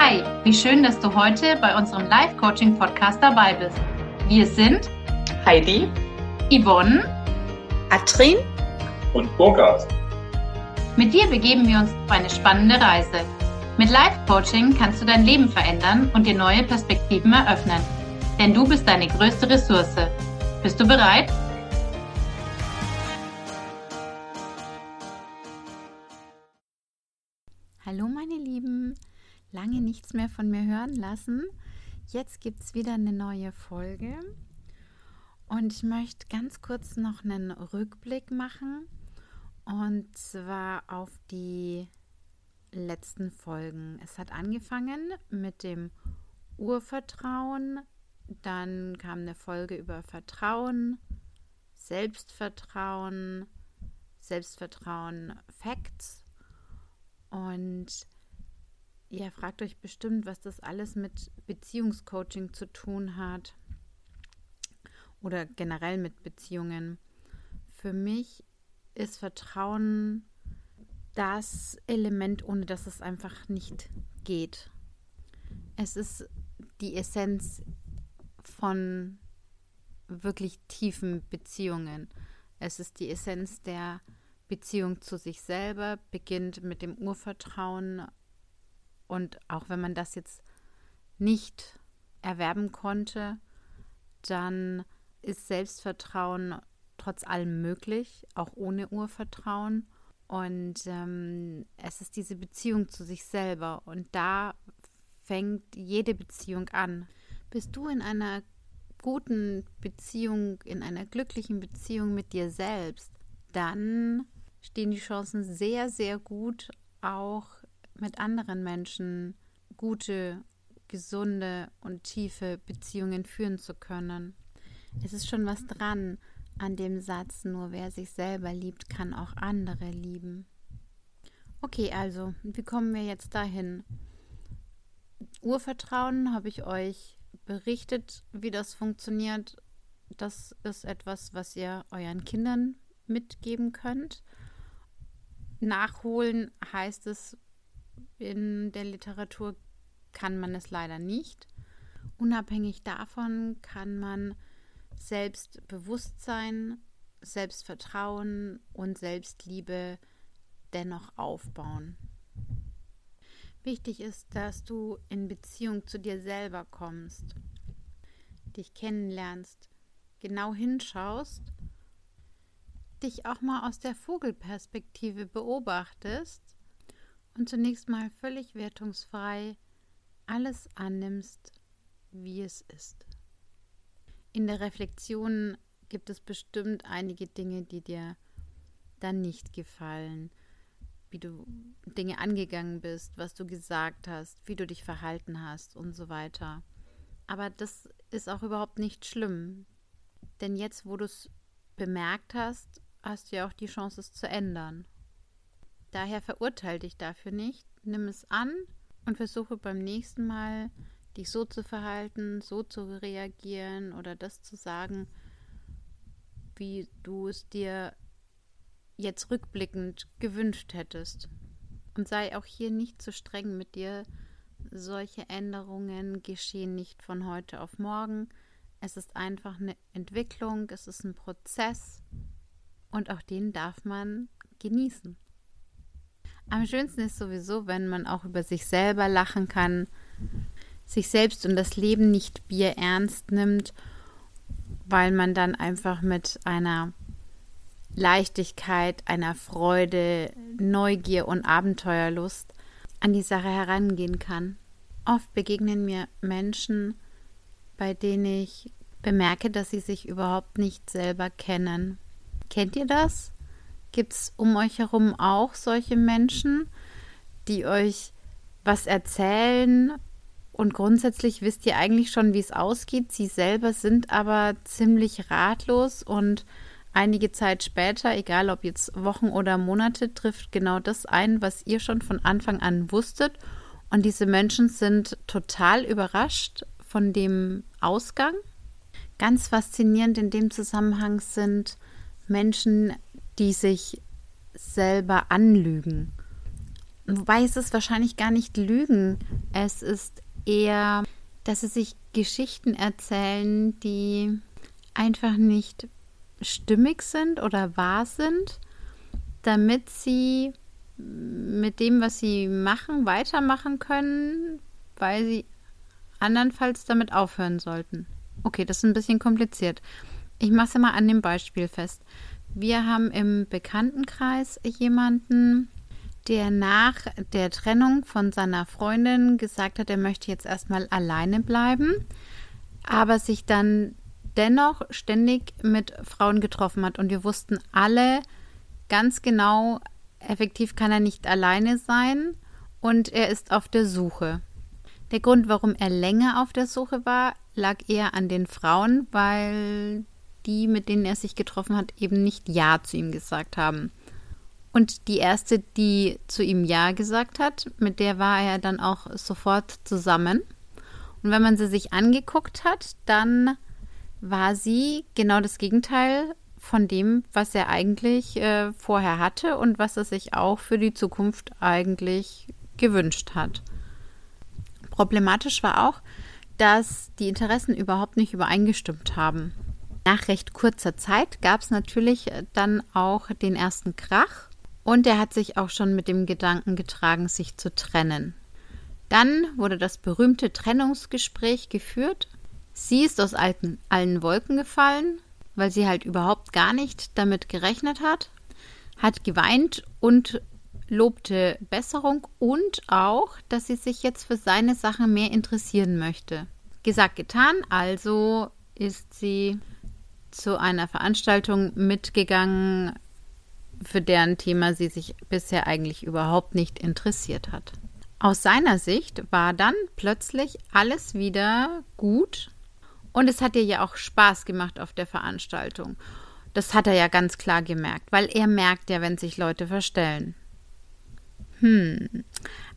Hi, wie schön, dass du heute bei unserem Live-Coaching-Podcast dabei bist. Wir sind Heidi, Yvonne, Atrin und Burkhard. Mit dir begeben wir uns auf eine spannende Reise. Mit Live-Coaching kannst du dein Leben verändern und dir neue Perspektiven eröffnen. Denn du bist deine größte Ressource. Bist du bereit? Lange nichts mehr von mir hören lassen. Jetzt gibt es wieder eine neue Folge und ich möchte ganz kurz noch einen Rückblick machen und zwar auf die letzten Folgen. Es hat angefangen mit dem Urvertrauen, dann kam eine Folge über Vertrauen, Selbstvertrauen, Selbstvertrauen, Facts und ihr fragt euch bestimmt, was das alles mit Beziehungscoaching zu tun hat oder generell mit Beziehungen. Für mich ist Vertrauen das Element, ohne dass es einfach nicht geht. Es ist die Essenz von wirklich tiefen Beziehungen. Es ist die Essenz der Beziehung zu sich selber beginnt mit dem Urvertrauen. Und auch wenn man das jetzt nicht erwerben konnte, dann ist Selbstvertrauen trotz allem möglich, auch ohne Urvertrauen. Und ähm, es ist diese Beziehung zu sich selber. Und da fängt jede Beziehung an. Bist du in einer guten Beziehung, in einer glücklichen Beziehung mit dir selbst, dann stehen die Chancen sehr, sehr gut, auch mit anderen Menschen gute, gesunde und tiefe Beziehungen führen zu können. Es ist schon was dran an dem Satz, nur wer sich selber liebt, kann auch andere lieben. Okay, also, wie kommen wir jetzt dahin? Urvertrauen habe ich euch berichtet, wie das funktioniert. Das ist etwas, was ihr euren Kindern mitgeben könnt. Nachholen heißt es in der Literatur, kann man es leider nicht. Unabhängig davon kann man Selbstbewusstsein, Selbstvertrauen und Selbstliebe dennoch aufbauen. Wichtig ist, dass du in Beziehung zu dir selber kommst, dich kennenlernst, genau hinschaust dich auch mal aus der Vogelperspektive beobachtest und zunächst mal völlig wertungsfrei alles annimmst, wie es ist. In der Reflexion gibt es bestimmt einige Dinge, die dir dann nicht gefallen, wie du Dinge angegangen bist, was du gesagt hast, wie du dich verhalten hast und so weiter. Aber das ist auch überhaupt nicht schlimm, denn jetzt, wo du es bemerkt hast, hast du ja auch die Chance, es zu ändern. Daher verurteile dich dafür nicht, nimm es an und versuche beim nächsten Mal dich so zu verhalten, so zu reagieren oder das zu sagen, wie du es dir jetzt rückblickend gewünscht hättest. Und sei auch hier nicht zu streng mit dir. Solche Änderungen geschehen nicht von heute auf morgen. Es ist einfach eine Entwicklung, es ist ein Prozess und auch den darf man genießen. Am schönsten ist sowieso, wenn man auch über sich selber lachen kann, sich selbst und das Leben nicht Bier ernst nimmt, weil man dann einfach mit einer Leichtigkeit, einer Freude, Neugier und Abenteuerlust an die Sache herangehen kann. Oft begegnen mir Menschen, bei denen ich bemerke, dass sie sich überhaupt nicht selber kennen. Kennt ihr das? Gibt es um euch herum auch solche Menschen, die euch was erzählen und grundsätzlich wisst ihr eigentlich schon, wie es ausgeht. Sie selber sind aber ziemlich ratlos und einige Zeit später, egal ob jetzt Wochen oder Monate, trifft genau das ein, was ihr schon von Anfang an wusstet. Und diese Menschen sind total überrascht von dem Ausgang. Ganz faszinierend in dem Zusammenhang sind Menschen, die sich selber anlügen. wobei es ist wahrscheinlich gar nicht Lügen. Es ist eher, dass sie sich Geschichten erzählen, die einfach nicht stimmig sind oder wahr sind, damit sie mit dem, was sie machen, weitermachen können, weil sie andernfalls damit aufhören sollten. Okay, das ist ein bisschen kompliziert. Ich mache es mal an dem Beispiel fest. Wir haben im Bekanntenkreis jemanden, der nach der Trennung von seiner Freundin gesagt hat, er möchte jetzt erstmal alleine bleiben, aber sich dann dennoch ständig mit Frauen getroffen hat. Und wir wussten alle ganz genau, effektiv kann er nicht alleine sein und er ist auf der Suche. Der Grund, warum er länger auf der Suche war, lag eher an den Frauen, weil die, mit denen er sich getroffen hat, eben nicht Ja zu ihm gesagt haben. Und die erste, die zu ihm Ja gesagt hat, mit der war er dann auch sofort zusammen. Und wenn man sie sich angeguckt hat, dann war sie genau das Gegenteil von dem, was er eigentlich äh, vorher hatte und was er sich auch für die Zukunft eigentlich gewünscht hat. Problematisch war auch, dass die Interessen überhaupt nicht übereingestimmt haben. Nach recht kurzer Zeit gab es natürlich dann auch den ersten Krach und er hat sich auch schon mit dem Gedanken getragen, sich zu trennen. Dann wurde das berühmte Trennungsgespräch geführt. Sie ist aus alten, allen Wolken gefallen, weil sie halt überhaupt gar nicht damit gerechnet hat, hat geweint und lobte Besserung und auch, dass sie sich jetzt für seine Sachen mehr interessieren möchte. Gesagt, getan, also ist sie zu einer Veranstaltung mitgegangen, für deren Thema sie sich bisher eigentlich überhaupt nicht interessiert hat. Aus seiner Sicht war dann plötzlich alles wieder gut und es hat ihr ja auch Spaß gemacht auf der Veranstaltung. Das hat er ja ganz klar gemerkt, weil er merkt ja, wenn sich Leute verstellen. Hm.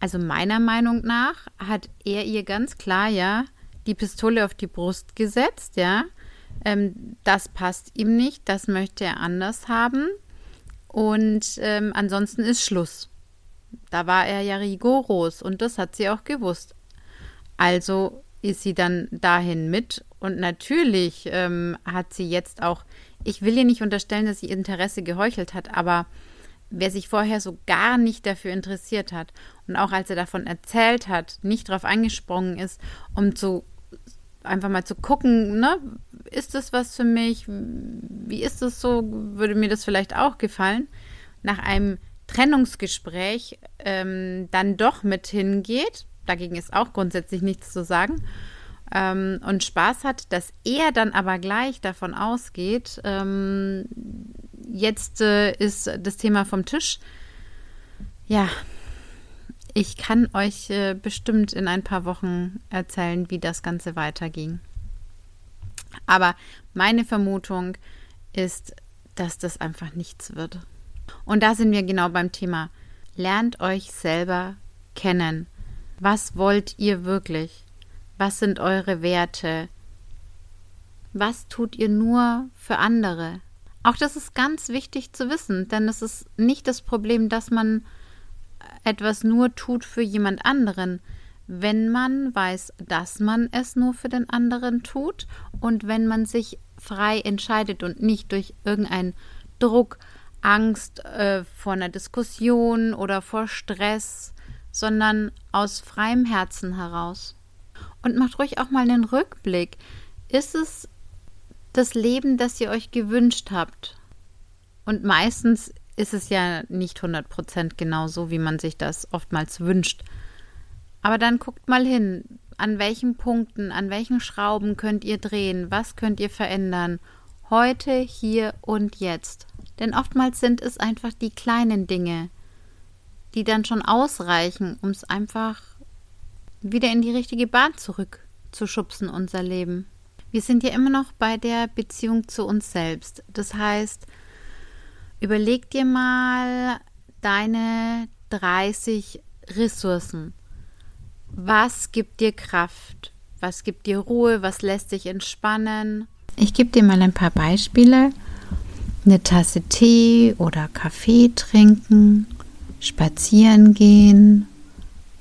Also meiner Meinung nach hat er ihr ganz klar ja die Pistole auf die Brust gesetzt, ja. Ähm, das passt ihm nicht, das möchte er anders haben. Und ähm, ansonsten ist Schluss. Da war er ja rigoros und das hat sie auch gewusst. Also ist sie dann dahin mit und natürlich ähm, hat sie jetzt auch, ich will ihr nicht unterstellen, dass sie Interesse geheuchelt hat, aber wer sich vorher so gar nicht dafür interessiert hat und auch als er davon erzählt hat, nicht darauf angesprungen ist, um zu einfach mal zu gucken, ne, ist das was für mich? Wie ist das so? Würde mir das vielleicht auch gefallen? Nach einem Trennungsgespräch ähm, dann doch mit hingeht, dagegen ist auch grundsätzlich nichts zu sagen, ähm, und Spaß hat, dass er dann aber gleich davon ausgeht, ähm, jetzt äh, ist das Thema vom Tisch. Ja, ich kann euch äh, bestimmt in ein paar Wochen erzählen, wie das Ganze weiterging. Aber meine Vermutung ist, dass das einfach nichts wird. Und da sind wir genau beim Thema. Lernt euch selber kennen. Was wollt ihr wirklich? Was sind eure Werte? Was tut ihr nur für andere? Auch das ist ganz wichtig zu wissen, denn es ist nicht das Problem, dass man etwas nur tut für jemand anderen, wenn man weiß, dass man es nur für den anderen tut und wenn man sich frei entscheidet und nicht durch irgendeinen Druck, Angst äh, vor einer Diskussion oder vor Stress, sondern aus freiem Herzen heraus. Und macht ruhig auch mal einen Rückblick. Ist es das Leben, das ihr euch gewünscht habt? Und meistens ist es ja nicht 100% genau so, wie man sich das oftmals wünscht. Aber dann guckt mal hin, an welchen Punkten, an welchen Schrauben könnt ihr drehen, was könnt ihr verändern, heute, hier und jetzt. Denn oftmals sind es einfach die kleinen Dinge, die dann schon ausreichen, um es einfach wieder in die richtige Bahn zurückzuschubsen, unser Leben. Wir sind ja immer noch bei der Beziehung zu uns selbst. Das heißt, überleg dir mal deine 30 Ressourcen. Was gibt dir Kraft? Was gibt dir Ruhe? Was lässt dich entspannen? Ich gebe dir mal ein paar Beispiele. Eine Tasse Tee oder Kaffee trinken, spazieren gehen,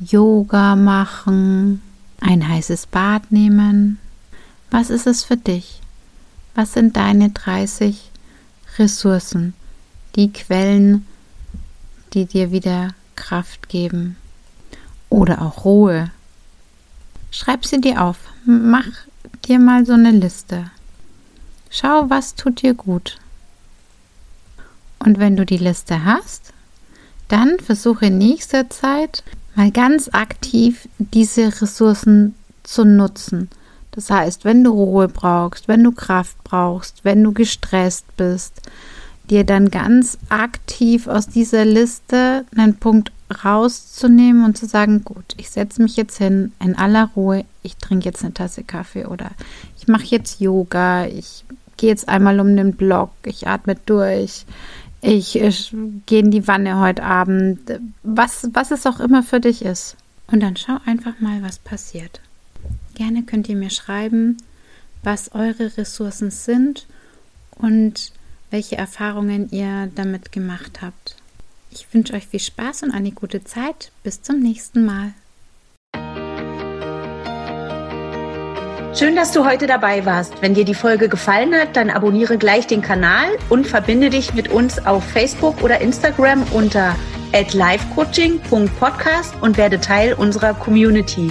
Yoga machen, ein heißes Bad nehmen. Was ist es für dich? Was sind deine 30 Ressourcen, die Quellen, die dir wieder Kraft geben oder auch Ruhe? Schreib sie dir auf. Mach dir mal so eine Liste. Schau, was tut dir gut. Und wenn du die Liste hast, dann versuche in nächster Zeit mal ganz aktiv diese Ressourcen zu nutzen. Das heißt, wenn du Ruhe brauchst, wenn du Kraft brauchst, wenn du gestresst bist, dir dann ganz aktiv aus dieser Liste einen Punkt rauszunehmen und zu sagen, gut, ich setze mich jetzt hin in aller Ruhe, ich trinke jetzt eine Tasse Kaffee oder ich mache jetzt Yoga, ich gehe jetzt einmal um den Block, ich atme durch, ich, ich gehe in die Wanne heute Abend, was, was es auch immer für dich ist. Und dann schau einfach mal, was passiert. Gerne könnt ihr mir schreiben, was eure Ressourcen sind und welche Erfahrungen ihr damit gemacht habt. Ich wünsche euch viel Spaß und eine gute Zeit. Bis zum nächsten Mal. Schön, dass du heute dabei warst. Wenn dir die Folge gefallen hat, dann abonniere gleich den Kanal und verbinde dich mit uns auf Facebook oder Instagram unter @livecoaching.podcast und werde Teil unserer Community.